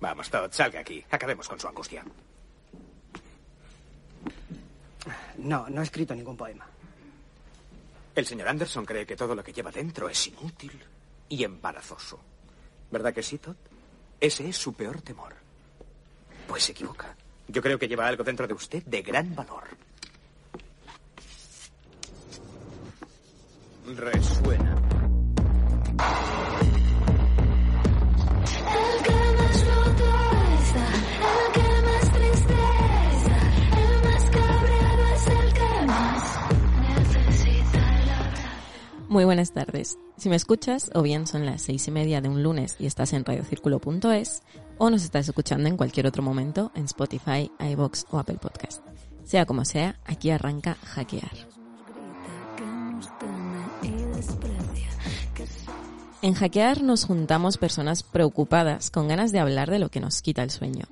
Vamos, Todd, salga aquí. Acabemos con su angustia. No, no he escrito ningún poema. El señor Anderson cree que todo lo que lleva dentro es inútil y embarazoso. ¿Verdad que sí, Todd? Ese es su peor temor. Pues se equivoca. Yo creo que lleva algo dentro de usted de gran valor. Resuena. Muy buenas tardes. Si me escuchas, o bien son las seis y media de un lunes y estás en radiocírculo.es, o nos estás escuchando en cualquier otro momento en Spotify, iBox o Apple Podcast. Sea como sea, aquí arranca Hackear. En Hackear nos juntamos personas preocupadas con ganas de hablar de lo que nos quita el sueño.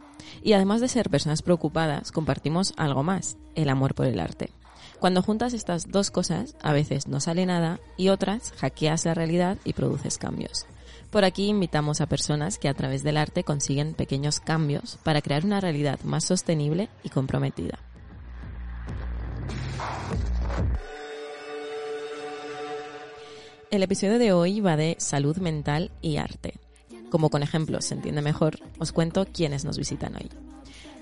Y además de ser personas preocupadas, compartimos algo más, el amor por el arte. Cuando juntas estas dos cosas, a veces no sale nada y otras hackeas la realidad y produces cambios. Por aquí invitamos a personas que a través del arte consiguen pequeños cambios para crear una realidad más sostenible y comprometida. El episodio de hoy va de salud mental y arte. Como con ejemplos se entiende mejor, os cuento quiénes nos visitan hoy.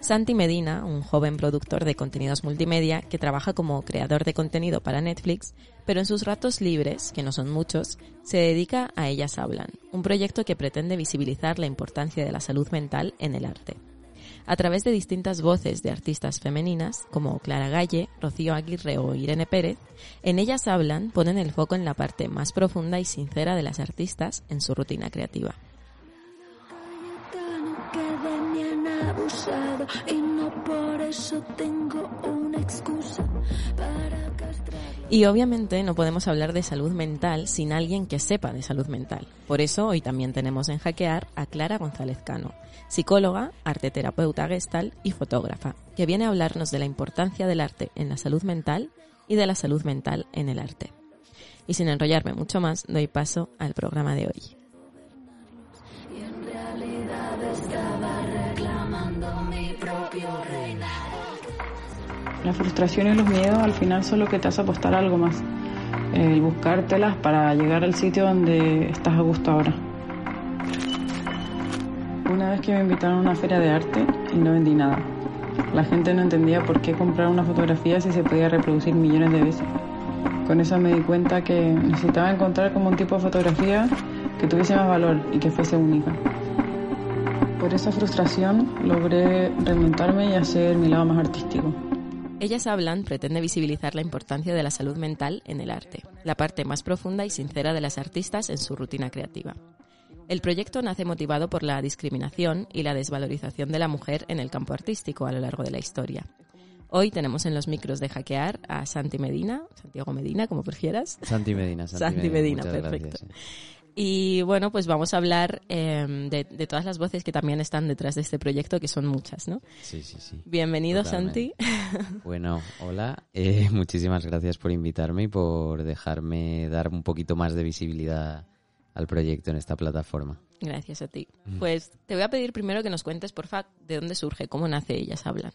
Santi Medina, un joven productor de contenidos multimedia que trabaja como creador de contenido para Netflix, pero en sus ratos libres, que no son muchos, se dedica a Ellas Hablan, un proyecto que pretende visibilizar la importancia de la salud mental en el arte. A través de distintas voces de artistas femeninas, como Clara Galle, Rocío Aguirre o Irene Pérez, en Ellas Hablan ponen el foco en la parte más profunda y sincera de las artistas en su rutina creativa. Abusado y no por eso tengo una excusa para castrarlo. Y obviamente no podemos hablar de salud mental sin alguien que sepa de salud mental. Por eso hoy también tenemos en Hackear a Clara González Cano, psicóloga, arteterapeuta gestal y fotógrafa, que viene a hablarnos de la importancia del arte en la salud mental y de la salud mental en el arte. Y sin enrollarme mucho más, doy paso al programa de hoy. Y en realidad reclamando mi propio reino. La frustración y los miedos al final son lo que te hace apostar a algo más. El buscártelas para llegar al sitio donde estás a gusto ahora. Una vez que me invitaron a una feria de arte y no vendí nada. La gente no entendía por qué comprar una fotografía si se podía reproducir millones de veces. Con eso me di cuenta que necesitaba encontrar como un tipo de fotografía que tuviese más valor y que fuese única. Por esa frustración logré remontarme y hacer mi lado más artístico. Ellas Hablan pretende visibilizar la importancia de la salud mental en el arte, la parte más profunda y sincera de las artistas en su rutina creativa. El proyecto nace motivado por la discriminación y la desvalorización de la mujer en el campo artístico a lo largo de la historia. Hoy tenemos en los micros de hackear a Santi Medina, Santiago Medina, como prefieras. Santi Medina, Santi, Santi Medina, perfecto. gracias, sí. Y bueno, pues vamos a hablar eh, de, de todas las voces que también están detrás de este proyecto, que son muchas, ¿no? Sí, sí, sí. Bienvenido, Totalmente. Santi. Bueno, hola. Eh, muchísimas gracias por invitarme y por dejarme dar un poquito más de visibilidad al proyecto en esta plataforma. Gracias a ti. Pues te voy a pedir primero que nos cuentes, porfa, de dónde surge, cómo nace Ellas Hablan.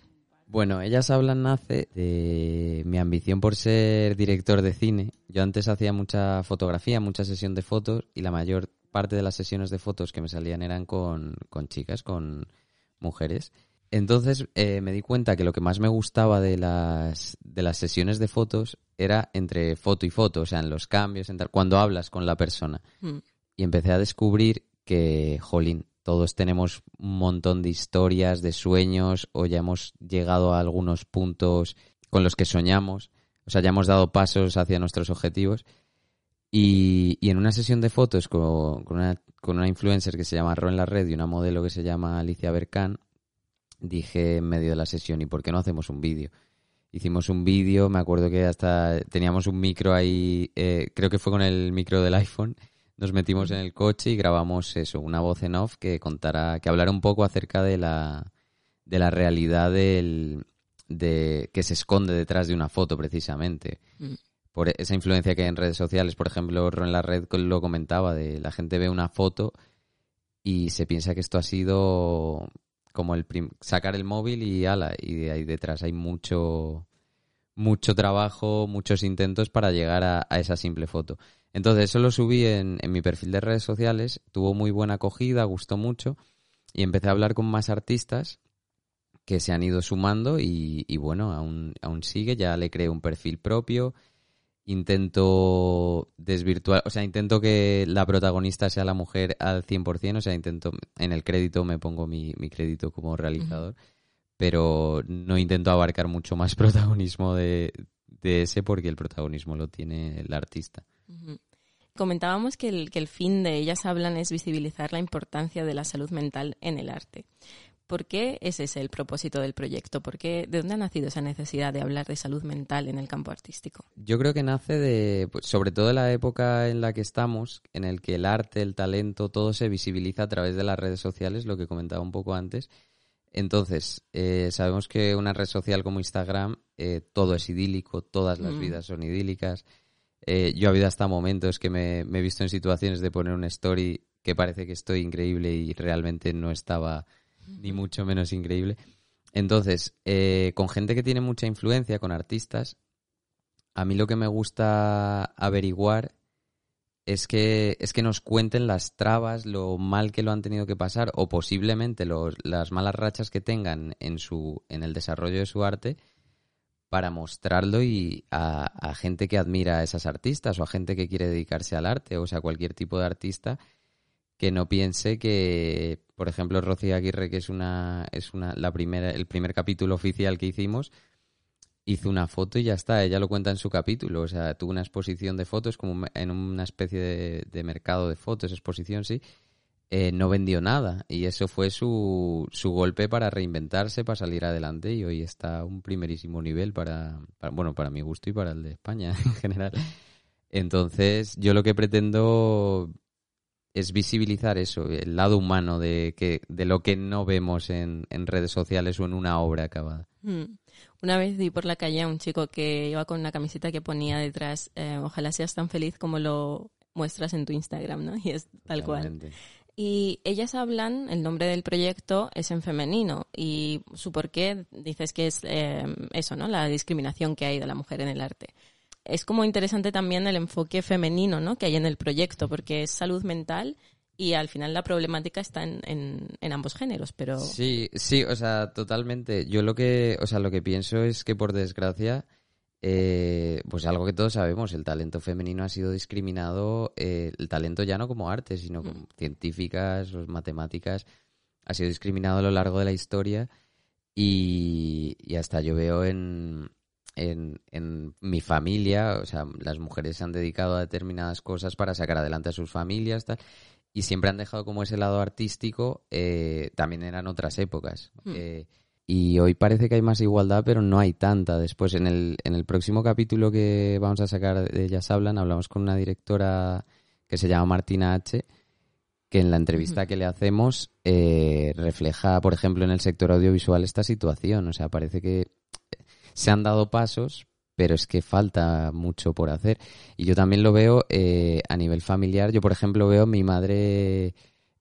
Bueno, Ellas Hablan nace de mi ambición por ser director de cine. Yo antes hacía mucha fotografía, mucha sesión de fotos y la mayor parte de las sesiones de fotos que me salían eran con, con chicas, con mujeres. Entonces eh, me di cuenta que lo que más me gustaba de las, de las sesiones de fotos era entre foto y foto, o sea, en los cambios, en tal- cuando hablas con la persona. Mm. Y empecé a descubrir que, jolín, todos tenemos un montón de historias, de sueños, o ya hemos llegado a algunos puntos con los que soñamos, o sea, ya hemos dado pasos hacia nuestros objetivos. Y, y en una sesión de fotos con, con una, con una influencer que se llama Ro en la red y una modelo que se llama Alicia Bercan, dije en medio de la sesión, ¿y por qué no hacemos un vídeo? Hicimos un vídeo, me acuerdo que hasta teníamos un micro ahí, eh, creo que fue con el micro del iPhone, nos metimos en el coche y grabamos eso, una voz en off que contara, que hablara un poco acerca de la, de la realidad del, de, que se esconde detrás de una foto precisamente. Mm. por esa influencia que hay en redes sociales. Por ejemplo, en la red lo comentaba, de la gente ve una foto y se piensa que esto ha sido como el prim- sacar el móvil y ala, y de ahí detrás hay mucho mucho trabajo, muchos intentos para llegar a, a esa simple foto. Entonces, eso lo subí en, en mi perfil de redes sociales, tuvo muy buena acogida, gustó mucho, y empecé a hablar con más artistas que se han ido sumando y, y bueno, aún, aún sigue, ya le creé un perfil propio, intento desvirtuar, o sea, intento que la protagonista sea la mujer al 100%, o sea, intento, en el crédito me pongo mi, mi crédito como realizador, pero no intento abarcar mucho más protagonismo de, de ese porque el protagonismo lo tiene el artista. Comentábamos que el, que el fin de ellas hablan es visibilizar la importancia de la salud mental en el arte. ¿Por qué es ese el propósito del proyecto? ¿Por qué, ¿De dónde ha nacido esa necesidad de hablar de salud mental en el campo artístico? Yo creo que nace de, pues, sobre todo la época en la que estamos, en el que el arte, el talento, todo se visibiliza a través de las redes sociales, lo que comentaba un poco antes. Entonces, eh, sabemos que una red social como Instagram, eh, todo es idílico, todas las Mm. vidas son idílicas. Eh, yo ha habido hasta momentos que me, me he visto en situaciones de poner una story que parece que estoy increíble y realmente no estaba ni mucho menos increíble. Entonces, eh, con gente que tiene mucha influencia, con artistas, a mí lo que me gusta averiguar es que, es que nos cuenten las trabas, lo mal que lo han tenido que pasar o posiblemente los, las malas rachas que tengan en, su, en el desarrollo de su arte para mostrarlo y a, a gente que admira a esas artistas o a gente que quiere dedicarse al arte, o sea, cualquier tipo de artista que no piense que, por ejemplo, Rocío Aguirre, que es una, es una, la primera, el primer capítulo oficial que hicimos, hizo una foto y ya está, ella lo cuenta en su capítulo, o sea, tuvo una exposición de fotos como en una especie de, mercado de fotos, exposición, sí, eh, no vendió nada y eso fue su, su golpe para reinventarse, para salir adelante y hoy está a un primerísimo nivel para, bueno, para mi gusto y para el de España en general. Entonces, yo lo que pretendo es visibilizar eso, el lado humano de, que, de lo que no vemos en, en redes sociales o en una obra acabada. Mm. Una vez vi por la calle a un chico que iba con una camiseta que ponía detrás, eh, ojalá seas tan feliz como lo muestras en tu Instagram, ¿no? Y es tal cual. Y ellas hablan, el nombre del proyecto es en femenino y su porqué dices que es eh, eso, ¿no? La discriminación que hay de la mujer en el arte. Es como interesante también el enfoque femenino, ¿no? Que hay en el proyecto porque es salud mental y al final la problemática está en, en, en ambos géneros, pero... Sí, sí, o sea, totalmente. Yo lo que, o sea, lo que pienso es que por desgracia, eh, pues algo que todos sabemos, el talento femenino ha sido discriminado, eh, el talento ya no como arte, sino como científicas, los matemáticas, ha sido discriminado a lo largo de la historia y, y hasta yo veo en, en, en mi familia, o sea, las mujeres se han dedicado a determinadas cosas para sacar adelante a sus familias, tal, y siempre han dejado como ese lado artístico, eh, también eran otras épocas. Hmm. Eh, y hoy parece que hay más igualdad, pero no hay tanta. Después, en el, en el próximo capítulo que vamos a sacar de Ellas Hablan, hablamos con una directora que se llama Martina H., que en la entrevista que le hacemos eh, refleja, por ejemplo, en el sector audiovisual esta situación. O sea, parece que se han dado pasos, pero es que falta mucho por hacer. Y yo también lo veo eh, a nivel familiar. Yo, por ejemplo, veo mi madre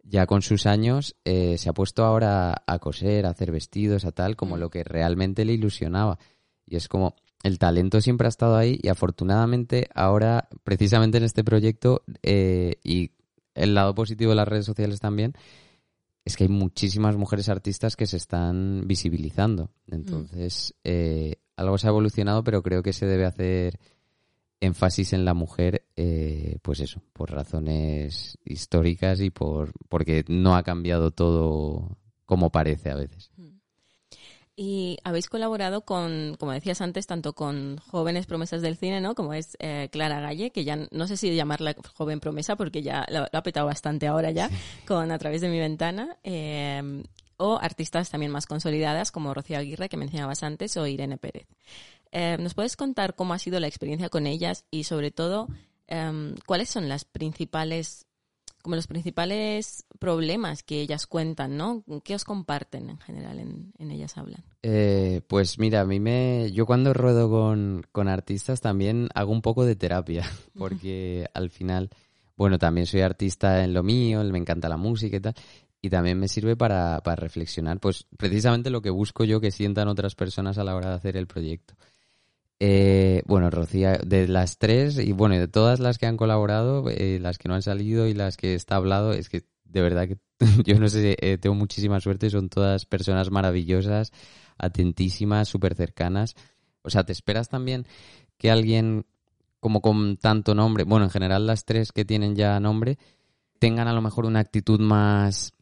ya con sus años eh, se ha puesto ahora a coser, a hacer vestidos, a tal, como Mm. lo que realmente le ilusionaba. Y es como, el talento siempre ha estado ahí y afortunadamente ahora, precisamente en este proyecto, eh, y el lado positivo de las redes sociales también, es que hay muchísimas mujeres artistas que se están visibilizando. Entonces, eh, algo se ha evolucionado, pero creo que se debe hacer énfasis en la mujer, eh, pues eso, por razones históricas y por porque no ha cambiado todo como parece a veces. Y habéis colaborado con, como decías antes, tanto con jóvenes promesas del cine, ¿no? Como es eh, Clara Galle, que ya no sé si llamarla joven promesa porque ya lo, lo ha petado bastante ahora ya, con A través de mi ventana. eh, o artistas también más consolidadas como Rocío Aguirre, que mencionabas antes, o Irene Pérez. Eh, ¿Nos puedes contar cómo ha sido la experiencia con ellas y, sobre todo, em, cuáles son las principales como los principales problemas que ellas cuentan, ¿no? ¿Qué os comparten en general en, en Ellas Hablan? Eh, pues mira, a mí me. Yo cuando ruedo con, con artistas también hago un poco de terapia, porque al final, bueno, también soy artista en lo mío, me encanta la música y tal, y también me sirve para, para reflexionar, pues precisamente lo que busco yo que sientan otras personas a la hora de hacer el proyecto. Eh, bueno, Rocía, de las tres y bueno, de todas las que han colaborado, eh, las que no han salido y las que está hablado, es que de verdad que yo no sé, eh, tengo muchísima suerte, son todas personas maravillosas, atentísimas, súper cercanas. O sea, te esperas también que alguien como con tanto nombre, bueno, en general las tres que tienen ya nombre, tengan a lo mejor una actitud más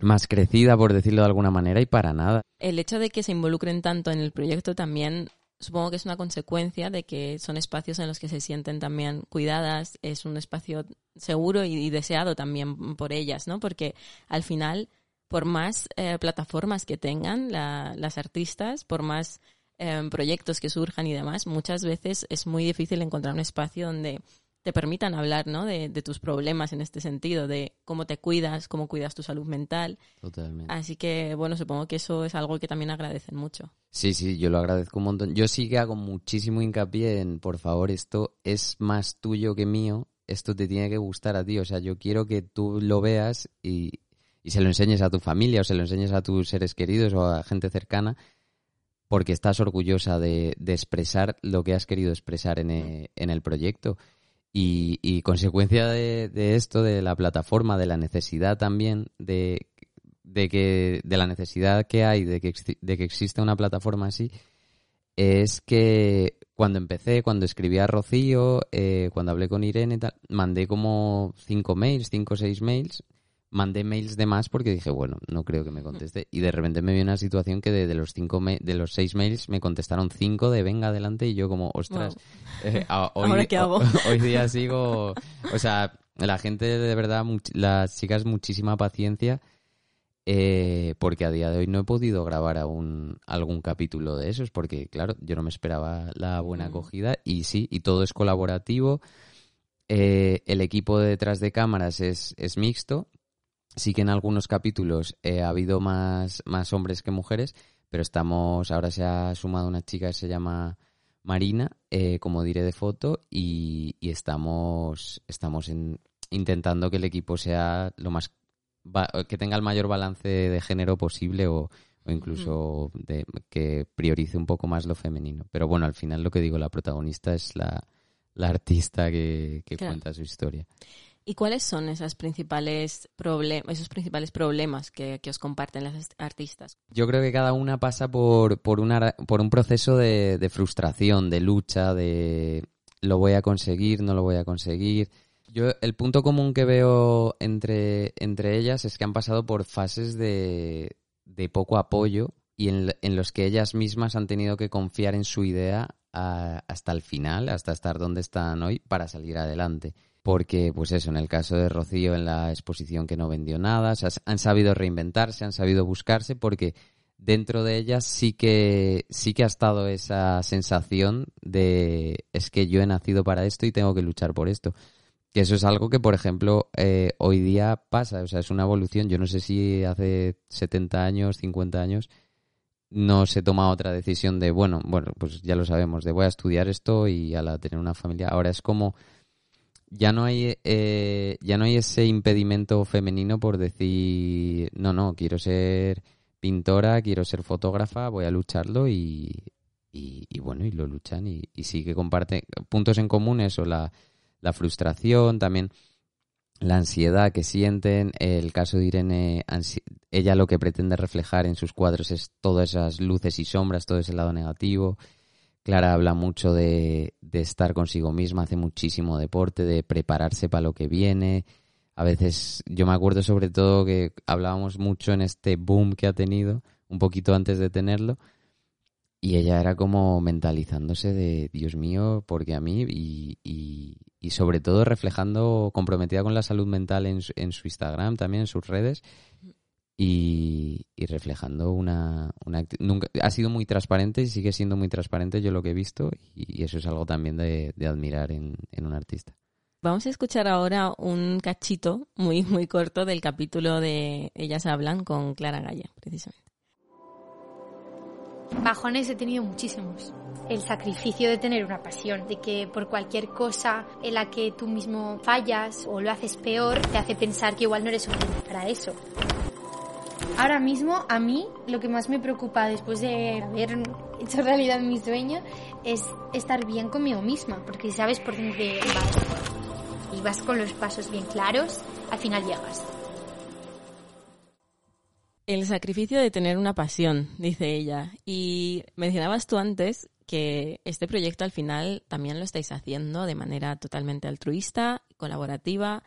más crecida, por decirlo de alguna manera, y para nada. El hecho de que se involucren tanto en el proyecto también supongo que es una consecuencia de que son espacios en los que se sienten también cuidadas, es un espacio seguro y, deseado también por ellas, ¿no? Porque al final, por más eh, plataformas que tengan la- las artistas, por más eh, proyectos que surjan y demás, muchas veces es muy difícil encontrar un espacio donde te permitan hablar, ¿no? De, de tus problemas en este sentido, de cómo te cuidas, cómo cuidas tu salud mental. Totalmente. Así que, bueno, supongo que eso es algo que también agradecen mucho. Sí, sí, yo lo agradezco un montón. Yo sí que hago muchísimo hincapié en, por favor, esto es más tuyo que mío, esto te tiene que gustar a ti. O sea, yo quiero que tú lo veas y, y se lo enseñes a tu familia o se lo enseñes a tus seres queridos o a gente cercana porque estás orgullosa de, de expresar lo que has querido expresar en, e- en el proyecto. Y, consecuencia de, esto, de la plataforma, de la necesidad también de, de que de la necesidad que hay de que, de que exista una plataforma así, es que cuando empecé, cuando escribí a Rocío, eh, cuando hablé con Irene tal, mandé como cinco mails, cinco o seis mails, mandé mails de más porque dije, bueno, no creo que me conteste. Y de repente me vi una situación que de, de los cinco de los seis mails me contestaron cinco de venga adelante y yo como, ostras, eh, a- hoy, ¿Ahora qué hago? ho- hoy día sigo, o sea, la gente de verdad, las chicas muchísima paciencia eh, porque a día de hoy no he podido grabar aún algún capítulo de esos, porque claro, yo no me esperaba la buena acogida y sí, y todo es colaborativo. Eh, el equipo de detrás de cámaras es, es mixto. Sí que en algunos capítulos eh, ha habido más, más hombres que mujeres, pero estamos, ahora se ha sumado una chica que se llama Marina, eh, como diré de foto, y, y estamos, estamos en- intentando que el equipo sea lo más que tenga el mayor balance de género posible o, o incluso de, que priorice un poco más lo femenino. Pero bueno, al final lo que digo, la protagonista es la, la artista que, que Claro. cuenta su historia. ¿Y cuáles son esas principales esos principales problemas que, que os comparten las artistas? Yo creo que cada una pasa por, por, por un proceso de, de frustración, de lucha, de lo voy a conseguir, no lo voy a conseguir. Yo el punto común que veo entre, entre ellas es que han pasado por fases de, de poco apoyo y en, en los que ellas mismas han tenido que confiar en su idea hasta el final, hasta estar donde están hoy para salir adelante. Porque, pues eso, en el caso de Rocío, en la exposición que no vendió nada, o sea, han sabido reinventarse, han sabido buscarse, porque dentro de ellas sí que, sí que ha estado esa sensación de es que yo he nacido para esto y tengo que luchar por esto. Que eso es algo que, por ejemplo, eh, hoy día pasa, o sea, es una evolución. Yo no sé si hace 70 años, 50 años, no se toma otra decisión de, bueno, bueno, pues ya lo sabemos, de voy a estudiar esto y a la tener una familia. Ahora es como ya no hay eh, ya no hay ese impedimento femenino por decir no no quiero ser pintora quiero ser fotógrafa voy a lucharlo y, y, bueno y lo luchan y, sí que comparten puntos en común eso la, la frustración también la ansiedad que sienten el caso de Irene ella lo que pretende reflejar en sus cuadros es todas esas luces y sombras todo ese lado negativo Clara habla mucho de, estar consigo misma, hace muchísimo deporte, de prepararse para lo que viene. A veces, yo me acuerdo sobre todo que hablábamos mucho en este boom que ha tenido, un poquito antes de tenerlo, y ella era como mentalizándose de, Dios mío, porque a mí, y, sobre todo reflejando, comprometida con la salud mental en su Instagram, también en sus redes, y, y reflejando una, una nunca ha sido muy transparente y sigue siendo muy transparente yo lo que he visto y, y eso es algo también de, de admirar en, en un artista Vamos a escuchar ahora un cachito muy, muy corto del capítulo de Ellas hablan con Clara Gaya, precisamente. Bajones he tenido muchísimos. El sacrificio de tener una pasión, de que por cualquier cosa en la que tú mismo fallas o lo haces peor, te hace pensar que igual no eres suficiente para eso. Ahora mismo, a mí, lo que más me preocupa después de haber hecho realidad mi sueño es estar bien conmigo misma, porque sabes por dónde vas y vas con los pasos bien claros, al final llegas. El sacrificio de tener una pasión, dice ella. Y mencionabas tú antes que este proyecto al final también lo estáis haciendo de manera totalmente altruista, colaborativa,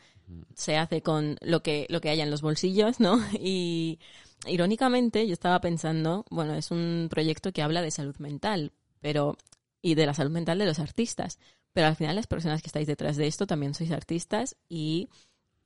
se hace con lo que, lo que haya en los bolsillos, ¿no? Y irónicamente yo estaba pensando, bueno, es un proyecto que habla de salud mental, pero y de la salud mental de los artistas, pero al final las personas que estáis detrás de esto también sois artistas y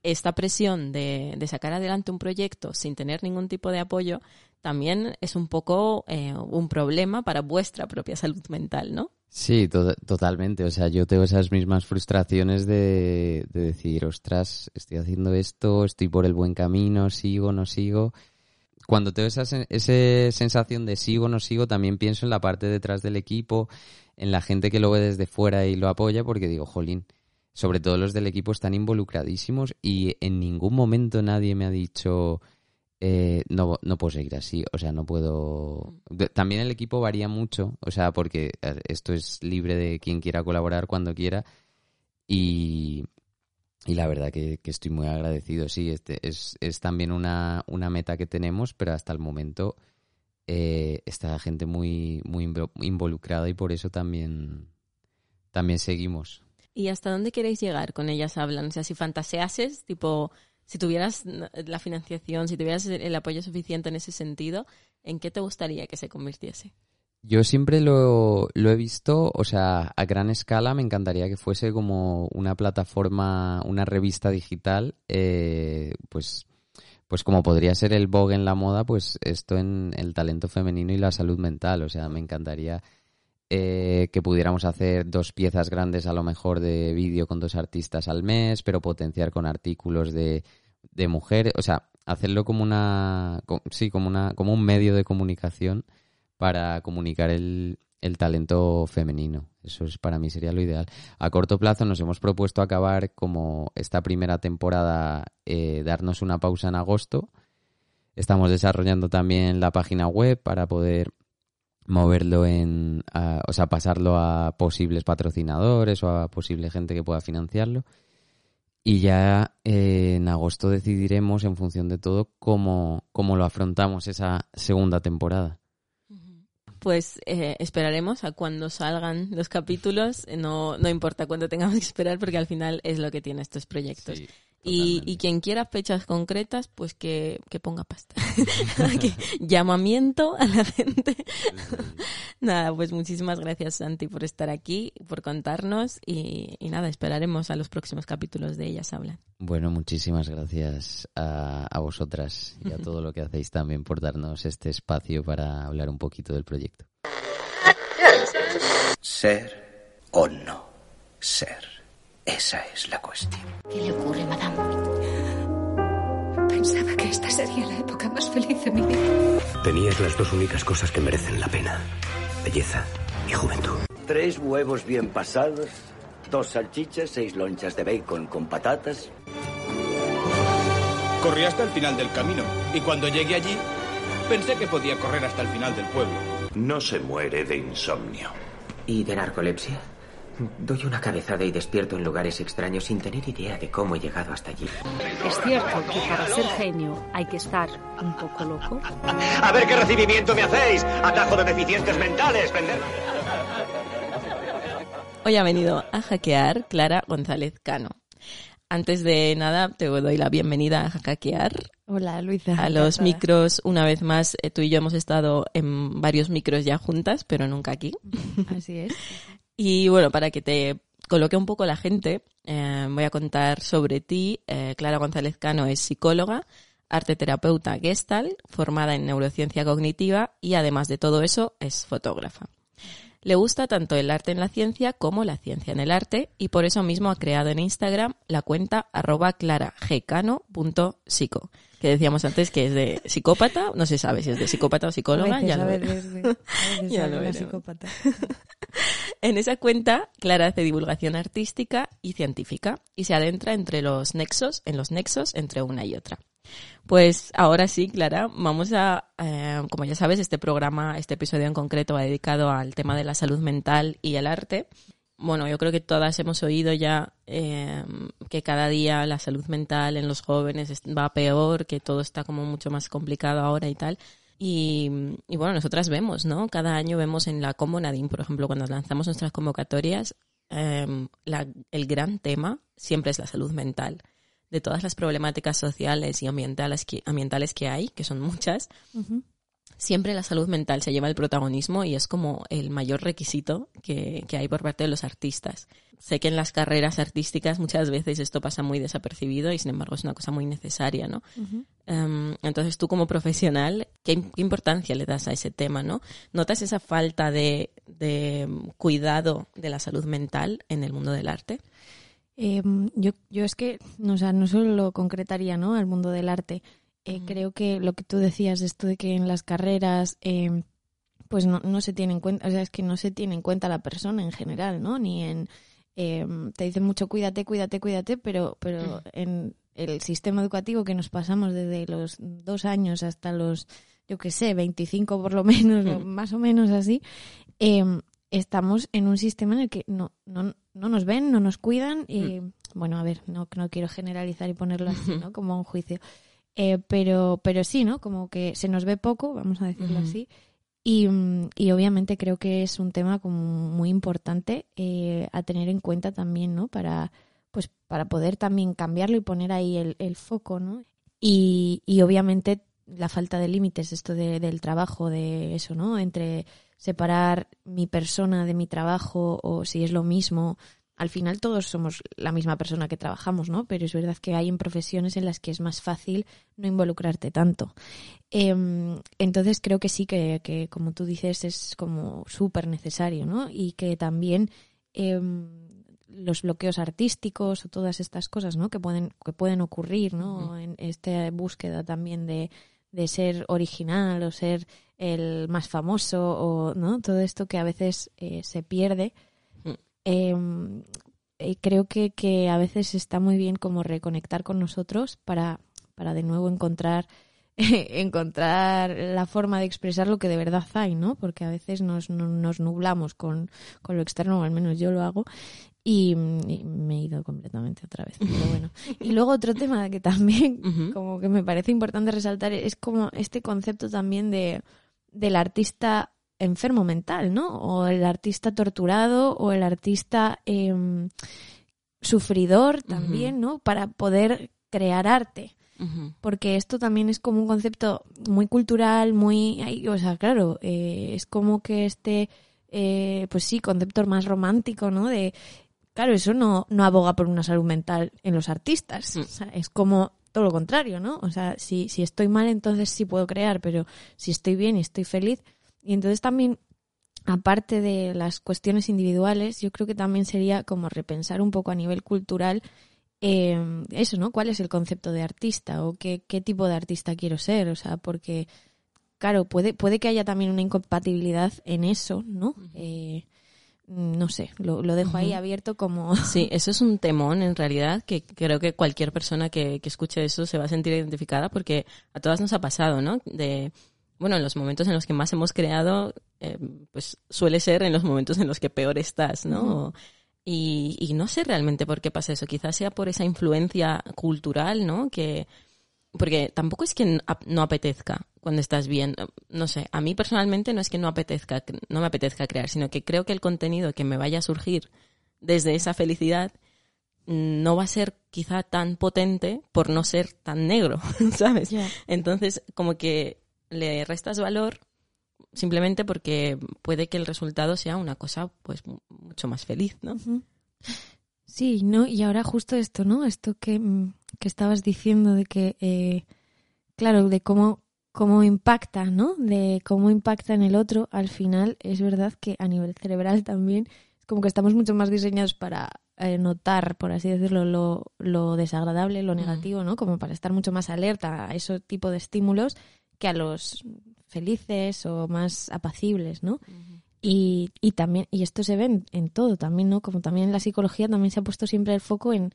esta presión de, sacar adelante un proyecto sin tener ningún tipo de apoyo también es un poco eh, un problema para vuestra propia salud mental, ¿no? Sí, to- totalmente. O sea, yo tengo esas mismas frustraciones de, de decir, ostras, estoy haciendo esto, estoy por el buen camino, sigo, no sigo. Cuando tengo esa, sen- esa sensación de sigo, no sigo, también pienso en la parte detrás del equipo, en la gente que lo ve desde fuera y lo apoya, porque digo, jolín, sobre todo los del equipo están involucradísimos y en ningún momento nadie me ha dicho, eh, no, no puedo seguir así, o sea, no puedo... También el equipo varía mucho, o sea, porque eh, esto es libre de quien quiera colaborar cuando quiera y, y la verdad que, que estoy muy agradecido, sí, este es, es también una, una meta que tenemos, pero hasta el momento eh, está gente muy, muy invo- involucrada y por eso también, también seguimos. ¿Y hasta dónde queréis llegar con ellas hablan? O sea, si fantaseases, tipo, si tuvieras la financiación, si tuvieras el apoyo suficiente en ese sentido, ¿en qué te gustaría que se convirtiese? Yo siempre lo, he visto, o sea, a gran escala me encantaría que fuese como una plataforma, una revista digital, eh, pues, pues como podría ser el Vogue en la moda, pues esto en el talento femenino y la salud mental. O sea, me encantaría eh, que pudiéramos hacer dos piezas grandes a lo mejor de vídeo con dos artistas al mes, pero potenciar con artículos de, de mujeres, o sea, hacerlo como una, sí, como una, como un medio de comunicación para comunicar el, el talento femenino. Eso es para mí sería lo ideal. A corto plazo nos hemos propuesto acabar como esta primera temporada, eh, darnos una pausa en agosto. Estamos desarrollando también la página web para poder moverlo en, a- o sea, pasarlo a posibles patrocinadores o a posible gente que pueda financiarlo. Y ya eh, en agosto decidiremos, en función de todo, cómo, cómo lo afrontamos esa segunda temporada. Pues eh, esperaremos a cuando salgan los capítulos. No, no importa cuánto tengamos que esperar, porque al final es lo que tiene estos proyectos. Sí, y, quien quiera fechas concretas, pues que, que ponga pasta. Que- llamamiento a la gente. nada, pues muchísimas gracias Santi por estar aquí, por contarnos y, y nada, esperaremos a los próximos capítulos de Ellas Hablan. Bueno, muchísimas gracias a, a vosotras y a todo lo que hacéis también por darnos este espacio para hablar un poquito del proyecto. Ser o no ser. Esa es la cuestión. ¿Qué le ocurre, madame? Pensaba que esta sería la época más feliz de mi vida. Tenías las dos únicas cosas que merecen la pena. Belleza y juventud. Tres huevos bien pasados, dos salchichas, seis lonchas de bacon con patatas. Corrí hasta el final del camino y cuando llegué allí pensé que podía correr hasta el final del pueblo. No se muere de insomnio. ¿Y de narcolepsia? Doy una cabezada y despierto en lugares extraños sin tener idea de cómo he llegado hasta allí. Es cierto que para ser genio hay que estar un poco loco. A ver qué recibimiento me hacéis. Atajo de deficientes mentales, pendejo. Hoy ha venido a hackear Clara González Cano. Antes de nada, te doy la bienvenida a hackear. Hola, Luisa. A los micros, una vez más, eh, tú y yo hemos estado en varios micros ya juntas, pero nunca aquí. Así es. Y bueno, para que te coloque un poco la gente, eh, voy a contar sobre ti. Eh, Clara González Cano es psicóloga, arte terapeuta Gestalt, formada en neurociencia cognitiva y además de todo eso es fotógrafa. Le gusta tanto el arte en la ciencia como la ciencia en el arte y por eso mismo ha creado en Instagram la cuenta arroba claragcano.psico, que decíamos antes que es de psicópata, no se sabe si es de psicópata o psicóloga, ya lo Ya lo psicópata. En esa cuenta, Clara hace divulgación artística y científica y se adentra entre los nexos, en los nexos entre una y otra. Pues ahora sí, Clara, vamos a, eh, como ya sabes, este programa, este episodio en concreto va dedicado al tema de la salud mental y el arte. Bueno, yo creo que todas hemos oído ya eh, que cada día la salud mental en los jóvenes es- va peor, que todo está como mucho más complicado ahora y tal. Y, bueno, nosotras vemos, ¿no? Cada año vemos en la Como Nadine, por ejemplo, cuando lanzamos nuestras convocatorias, em, el gran tema siempre es la salud mental. De todas las problemáticas sociales y ambientales que, ambientales que hay, que son muchas, siempre la salud mental se lleva el protagonismo y es como el mayor requisito que, que hay por parte de los artistas. Sé que en las carreras artísticas muchas veces esto pasa muy desapercibido y sin embargo es una cosa muy necesaria, ¿no? Em, entonces tú como profesional, ¿qué, im- qué importancia le das a ese tema, no? ¿Notas esa falta de, de cuidado de la salud mental en el mundo del arte? Eh, yo, yo es que, no, o sea, no solo lo concretaría, ¿no? Al mundo del arte. Eh, Creo que lo que tú decías, esto de que en las carreras, eh, pues no, no se tiene en cuenta, o sea, es que no se tiene en cuenta la persona en general, ¿no? Ni en, eh, te dicen mucho cuídate, cuídate, cuídate, pero, pero en el sistema educativo que nos pasamos desde los dos años hasta los, yo qué sé, 25 por lo menos, o más o menos así, estamos en un sistema en el que no, no, no nos ven, no nos cuidan y, bueno, a ver, no, no quiero generalizar y ponerlo así, ¿no? Como un juicio. Eh, pero, pero sí, ¿no? Como que se nos ve poco, vamos a decirlo así. Y, mm, y obviamente creo que es un tema como muy importante eh, a tener en cuenta también, ¿no? Para, pues, para poder también cambiarlo y poner ahí el, el foco, ¿no? Y, y obviamente la falta de límites, esto de- del trabajo, de eso, ¿no? Entre separar mi persona de mi trabajo o si es lo mismo. Al final todos somos la misma persona que trabajamos, ¿no? Pero es verdad que hay en profesiones en las que es más fácil no involucrarte tanto. Em, entonces creo que sí que, que, como tú dices, es como súper necesario, ¿no? Y que también em, los bloqueos artísticos o todas estas cosas, ¿no? Que pueden, que pueden ocurrir, ¿no? En esta búsqueda también de, de ser original o ser el más famoso o, ¿no? Todo esto que a veces eh, se pierde. Em, eh, creo que, que a veces está muy bien como reconectar con nosotros para, para de nuevo encontrar encontrar la forma de expresar lo que de verdad hay, ¿no? Porque a veces nos, no- nos nublamos con, con lo externo, o al menos yo lo hago, y, y me he ido completamente otra vez. Pero bueno. Y luego otro tema que también como que me parece importante resaltar es como este concepto también de del artista enfermo mental, ¿no? O el artista torturado o el artista em, sufridor también, ¿no? Para poder crear arte. Porque esto también es como un concepto muy cultural, muy... O sea, claro, eh, es como que este, eh, pues sí, concepto más romántico, ¿no? De, claro, eso no, no aboga por una salud mental en los artistas. O sea, es como todo lo contrario, ¿no? O sea, si, si estoy mal, entonces sí puedo crear, pero si estoy bien y estoy feliz. Y entonces también, aparte de las cuestiones individuales, yo creo que también sería como repensar un poco a nivel cultural eh, eso, ¿no? ¿Cuál es el concepto de artista o qué, qué tipo de artista quiero ser? O sea, porque, claro, puede, puede que haya también una incompatibilidad en eso, ¿no? Eh, no sé, lo, lo dejo ahí abierto como... Sí, eso es un temón en realidad que creo que cualquier persona que, que escuche eso se va a sentir identificada porque a todas nos ha pasado, ¿no? De, bueno, en los momentos en los que más hemos creado, eh, pues suele ser en los momentos en los que peor estás, ¿no? Y, y no sé realmente por qué pasa eso. Quizás sea por esa influencia cultural, ¿no? Que, porque tampoco es que no apetezca cuando estás bien. No sé, a mí personalmente no es que no apetezca, no me apetezca crear, sino que creo que el contenido que me vaya a surgir desde esa felicidad mm, no va a ser quizá tan potente por no ser tan negro, ¿sabes? Entonces, como que le restas valor simplemente porque puede que el resultado sea una cosa pues mu- mucho más feliz, ¿no? Ujú. Sí, ¿no? Y ahora justo esto, ¿no? Esto que, mm, que estabas diciendo de que, eh, claro, de cómo, cómo impacta, ¿no? De cómo impacta en el otro, al final es verdad que a nivel cerebral también es como que estamos mucho más diseñados para eh, notar, por así decirlo, lo, lo desagradable, lo negativo, ¿no? Como para estar mucho más alerta a ese tipo de estímulos que a los felices o más apacibles, ¿no? Y, y también, y esto se ve en, en todo también, ¿no? Como también en la psicología también se ha puesto siempre el foco en,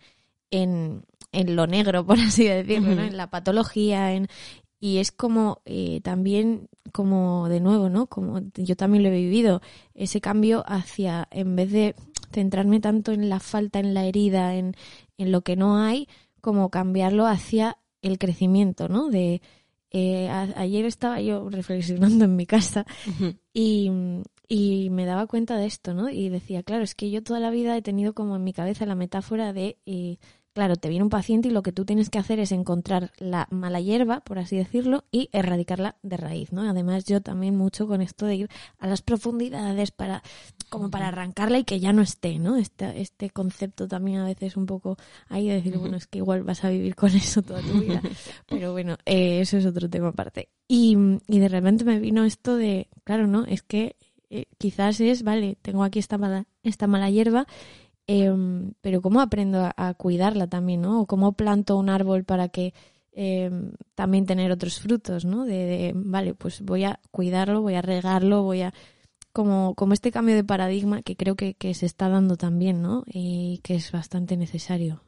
en, en lo negro, por así decirlo, ¿no? En la patología, en, y es como eh, también, como de nuevo, ¿no? Como yo también lo he vivido, ese cambio hacia, en vez de centrarme tanto en la falta, en la herida, en, en lo que no hay, como cambiarlo hacia el crecimiento, ¿no? De, eh, a- ayer estaba yo reflexionando en mi casa y, y me daba cuenta de esto, ¿no? Y decía, claro, es que yo toda la vida he tenido como en mi cabeza la metáfora de, eh, claro, te viene un paciente y lo que tú tienes que hacer es encontrar la mala hierba, por así decirlo, y erradicarla de raíz, ¿no? Además, yo también mucho con esto de ir a las profundidades para, como para arrancarla y que ya no esté, ¿no? Este, este concepto también a veces un poco ahí de decir, bueno, es que igual vas a vivir con eso toda tu vida. Pero bueno, eh, eso es otro tema aparte. Y, y de repente me vino esto de, claro, ¿no? Es que eh, quizás es, vale, tengo aquí esta mala, esta mala hierba, em, pero ¿cómo aprendo a, cuidarla también, ¿no? O cómo planto un árbol para que em, también tener otros frutos, ¿no? De, de, vale, pues voy a cuidarlo, voy a regarlo, voy a... Como, como este cambio de paradigma que creo que, que se está dando también, ¿no? Y que es bastante necesario.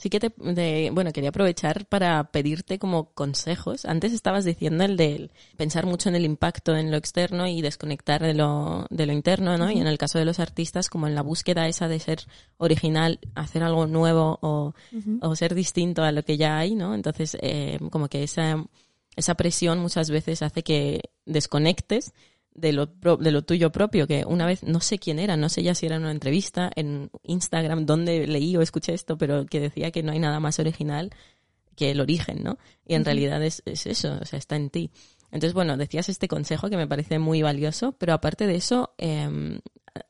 Sí que te, de- bueno, quería aprovechar para pedirte como consejos. Antes estabas diciendo el de pensar mucho en el impacto en lo externo y desconectar de lo, de lo interno, ¿no? Y en el caso de los artistas, como en la búsqueda esa de ser original, hacer algo nuevo o, o ser distinto a lo que ya hay, ¿no? Entonces, eh, como que esa, esa presión muchas veces hace que desconectes de lo, de lo tuyo propio, que una vez no sé quién era, no sé ya si era en una entrevista en Instagram, donde leí o escuché esto, pero que decía que no hay nada más original que el origen, ¿no? Y en realidad es, es eso, o sea, está en ti. Entonces, bueno, decías este consejo que me parece muy valioso, pero aparte de eso, em,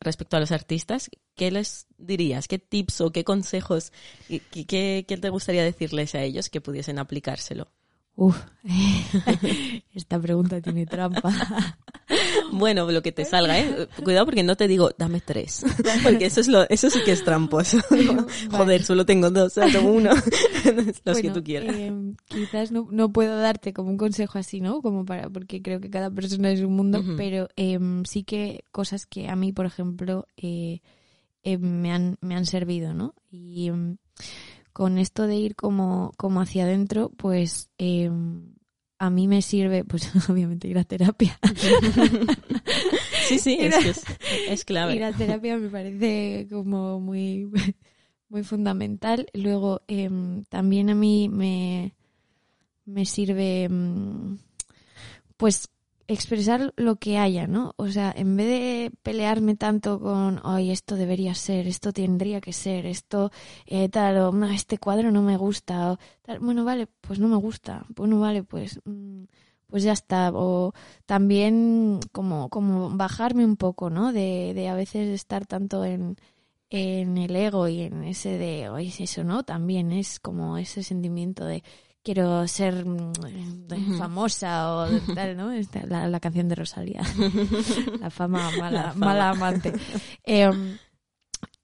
respecto a los artistas, ¿qué les dirías? ¿Qué tips o qué consejos, qué- qué te gustaría decirles a ellos que pudiesen aplicárselo? Uf, esta pregunta tiene trampa. Bueno, lo que te salga, ¿eh? Cuidado porque no te digo, dame tres. Porque eso es lo, eso sí que es tramposo. Joder, solo tengo dos, solo uno. Los que tú quieras. eh, quizás no, no puedo darte como un consejo así, ¿no? Como para, porque creo que cada persona es un mundo, pero em, sí que cosas que a mí, por ejemplo, eh, eh, me, han, me han servido, ¿no? Y em, con esto de ir como, como hacia adentro, pues em, a mí me sirve, pues obviamente ir a terapia. Sí, sí, es Ir a- que es- es clave. Ir a terapia me parece como muy, muy fundamental. Luego, em, también a mí me, me sirve, mm, pues, expresar lo que haya, ¿no? O sea, en vez de pelearme tanto con, ay, esto debería ser, esto tendría que ser, esto eh, tal, o "No, este cuadro no me gusta, o tal, bueno, vale, pues no me gusta, bueno, vale, pues, mm, pues ya está. O también como, como bajarme un poco, ¿no? De, de a veces estar tanto en, en el ego y en ese de, oye, es eso, ¿no? También es como ese sentimiento de quiero ser mm, Ujú. famosa o tal, ¿no? Esta- la, la canción de Rosalía. la fama mala, La fama. mala amante. Em,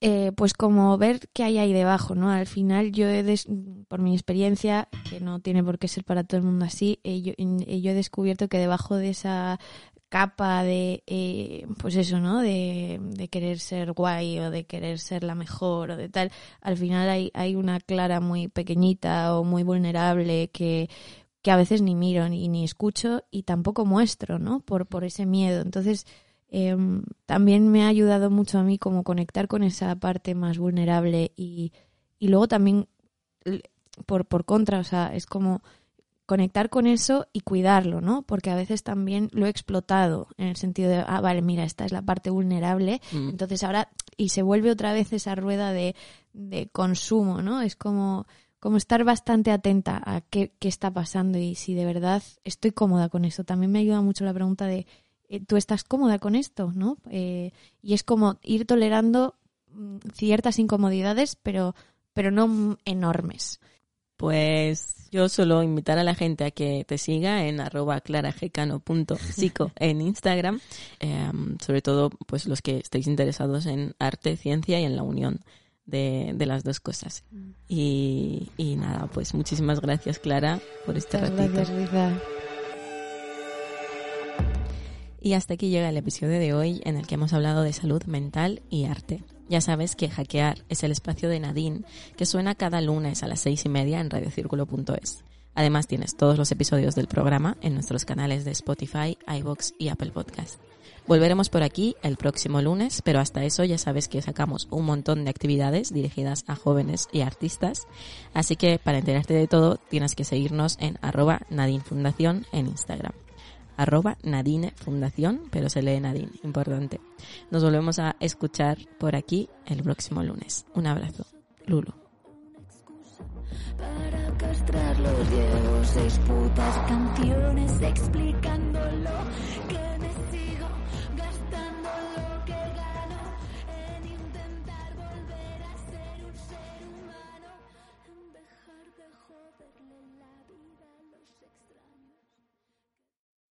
eh, pues como ver qué hay ahí debajo, ¿no? Al final yo he des- por mi experiencia, que no tiene por qué ser para todo el mundo así, eh, yo, eh, yo he descubierto que debajo de esa capa de, eh, pues eso, ¿no? De, querer ser guay o de querer ser la mejor o de tal, al final hay, hay una clara muy pequeñita o muy vulnerable que, que a veces ni miro ni, ni escucho y tampoco muestro, ¿no? Por, por ese miedo. Entonces, em, también me ha ayudado mucho a mí como conectar con esa parte más vulnerable y, y luego también por, por contra, o sea, es como conectar con eso y cuidarlo, ¿no? Porque a veces también lo he explotado en el sentido de, ah, vale, mira, esta es la parte vulnerable, Mm. entonces ahora, y se vuelve otra vez esa rueda de, de consumo, ¿no? Es como, como estar bastante atenta a qué, qué está pasando y si de verdad estoy cómoda con eso. También me ayuda mucho la pregunta de, eh, ¿tú estás cómoda con esto? ¿no? Eh, y es como ir tolerando mm, ciertas incomodidades, pero, pero no mm, enormes. Pues yo solo invitar a la gente a que te siga en arroba claragecano.psico en Instagram, eh, sobre todo pues los que estéis interesados en arte, ciencia y en la unión de, de las dos cosas. Y, y nada, pues muchísimas gracias Clara por este ratito. gracias. Y hasta aquí llega el episodio de hoy en el que hemos hablado de salud mental y arte. Ya sabes que Hackear es el espacio de Nadine que suena cada lunes a las seis y media en radiocírculo.es. Además tienes todos los episodios del programa en nuestros canales de Spotify, iVoox y Apple Podcast. Volveremos por aquí el próximo lunes, pero hasta eso ya sabes que sacamos un montón de actividades dirigidas a jóvenes y artistas, así que para enterarte de todo tienes que seguirnos en arroba Nadine Fundación en Instagram arroba Nadine Fundación, pero se lee Nadine, importante. Nos volvemos a escuchar por aquí el próximo lunes. Un abrazo. Lulu. Para canciones explicándolo